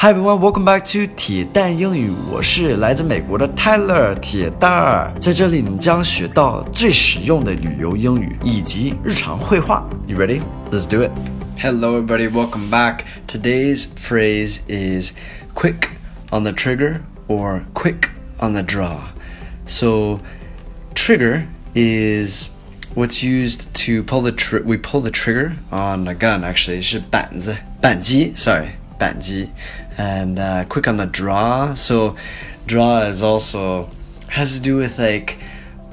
Hi everyone, welcome back to 铁蛋英语。我是来自美国的 Tyler 铁蛋儿，在这里你将学到最实用的旅游英语以及日常会话。You ready? Let's do it. Hello everybody, welcome back. Today's phrase is quick on the trigger or quick on the draw. So, trigger is what's used to pull the tr we pull the trigger on a gun actually. 是板子,板机, sorry. 扳机 and uh, quick on the draw so draw is also has to do with like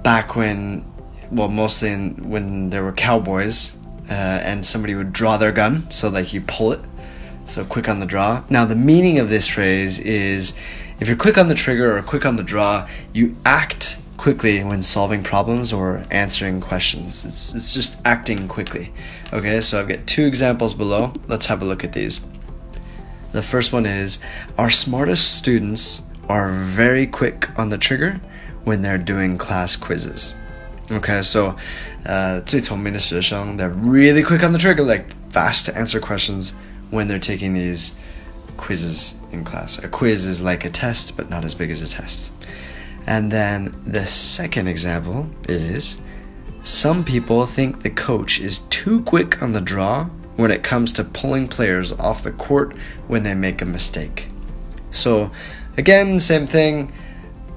back when well mostly in, when there were cowboys uh, and somebody would draw their gun so like you pull it so quick on the draw now the meaning of this phrase is if you're quick on the trigger or quick on the draw you act quickly when solving problems or answering questions. It's, it's just acting quickly. Okay, so I've got two examples below. Let's have a look at these. The first one is Our smartest students are very quick on the trigger when they're doing class quizzes. Okay, so uh, 最聪明的学生, they're really quick on the trigger, like fast to answer questions when they're taking these quizzes in class. A quiz is like a test, but not as big as a test. And then the second example is some people think the coach is too quick on the draw when it comes to pulling players off the court when they make a mistake. So, again, same thing,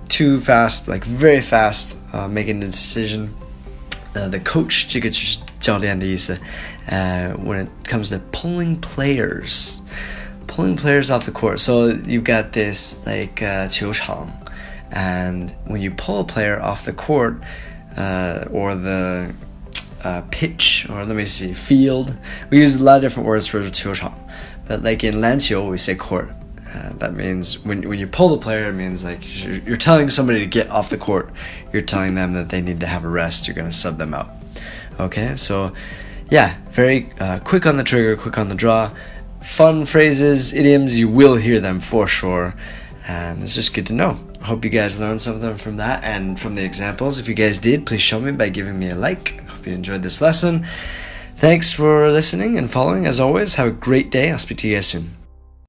too fast, like very fast, uh, making a decision. Uh, the coach, 这个就是教练的意思. Uh, when it comes to pulling players, pulling players off the court. So you've got this like uh, 球场 and when you pull a player off the court uh, or the uh, pitch or let me see field we use a lot of different words for 球场 but like in 篮球 we say court uh, that means when, when you pull the player it means like you're, you're telling somebody to get off the court you're telling them that they need to have a rest you're going to sub them out okay so yeah very uh, quick on the trigger quick on the draw fun phrases idioms you will hear them for sure and it's just good to know. Hope you guys learned something from that and from the examples. If you guys did, please show me by giving me a like. Hope you enjoyed this lesson. Thanks for listening and following. As always, have a great day. I'll speak to you guys soon.